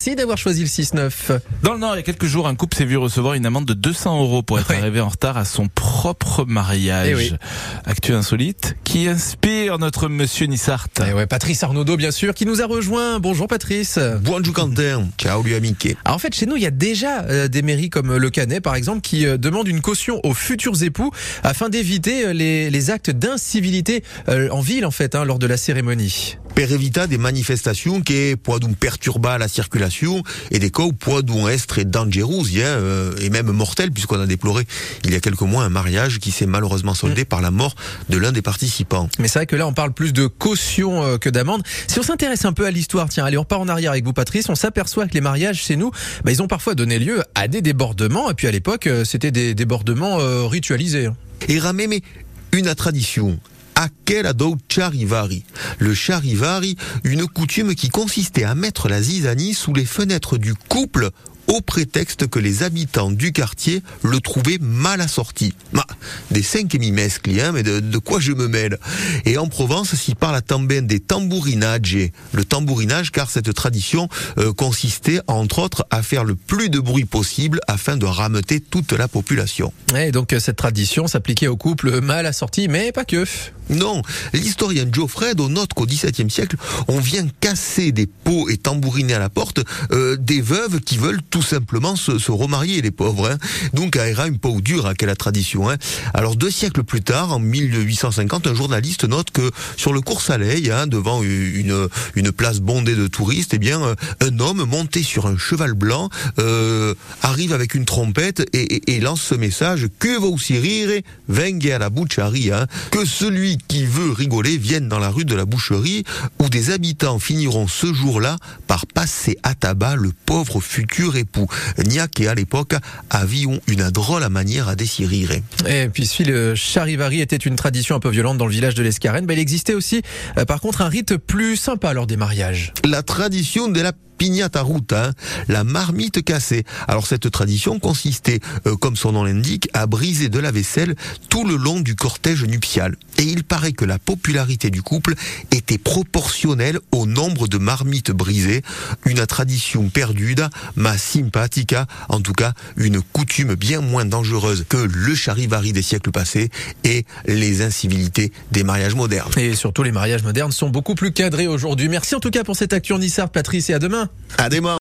Merci d'avoir choisi le 6-9. Dans le Nord, il y a quelques jours, un couple s'est vu recevoir une amende de 200 euros pour être arrivé en retard à son propre mariage. Eh oui. Actu insolite qui inspire notre monsieur Nissart. Et ouais, Patrice Arnaudot, bien sûr, qui nous a rejoint. Bonjour Patrice. Bonjour Quentin, ciao lui amiqué. Alors, en fait, chez nous, il y a déjà euh, des mairies comme Le Canet, par exemple, qui euh, demandent une caution aux futurs époux afin d'éviter euh, les, les actes d'incivilité euh, en ville, en fait, hein, lors de la cérémonie. Per evita des manifestations qui poidun perturba la circulation et des cas où poidun être dangereux hein, euh, et même mortel puisqu'on a déploré il y a quelques mois un mariage qui s'est malheureusement soldé par la mort de l'un des participants. Mais c'est vrai que là, on parle plus de caution euh, que d'amende. Si on s'intéresse un peu à l'histoire, tiens, allez, on part en arrière avec vous, Patrice, on s'aperçoit que les mariages chez nous, bah, ils ont parfois donné lieu à des débordements. Et puis à l'époque, euh, c'était des débordements euh, ritualisés. hein. Et ramé mais une tradition. Aquel do charivari. Le charivari, une coutume qui consistait à mettre la zizanie sous les fenêtres du couple au prétexte que les habitants du quartier le trouvaient mal assorti. Ma, des cinq et mi mescli, hein, mais de, de quoi je me mêle? Et en Provence s'y parle à tambien des tambourinage. Le tambourinage, car cette tradition euh, consistait, entre autres, à faire le plus de bruit possible afin de rameuter toute la population. Et donc euh, cette tradition s'appliquait aux couples mal assortis, mais pas que. Non, l'historien Geoffrey note qu'au XVIIe siècle, on vient casser des pots et tambouriner à la porte euh, des veuves qui veulent tout simplement se, remarier, les pauvres. Hein. Donc, era un peu dur à quelle tradition. Hein. Alors, deux siècles plus tard, en 1850, un journaliste note que sur le cours Soleil, hein, devant une, une place bondée de touristes, eh bien, euh, un homme monté sur un cheval blanc euh, arrive avec une trompette et, lance ce message que vous rire, vengue à la boucherie, hein, que celui qui veut rigoler vienne dans la rue de la boucherie où des habitants finiront ce jour-là par passer à tabac le pauvre futur époux. Niac et à l'époque avions une drôle à manière à décirer. Et puis si le charivari était une tradition un peu violente dans le village de l'Escarène, bah, il existait aussi, euh, par contre, un rite plus sympa lors des mariages. la tradition de la pignata ruta, hein, la marmite cassée. Alors cette tradition consistait, euh, comme son nom l'indique, à briser de la vaisselle tout le long du cortège nuptial. Et il paraît que la popularité du couple était proportionnelle au nombre de marmites brisées, une tradition perdue, ma simpatica, en tout cas une coutume bien moins dangereuse que le charivari des siècles passés et les incivilités des mariages modernes. Et surtout, les mariages modernes sont beaucoup plus cadrés aujourd'hui. Merci en tout cas pour cette actu Patrice, et à demain. À demain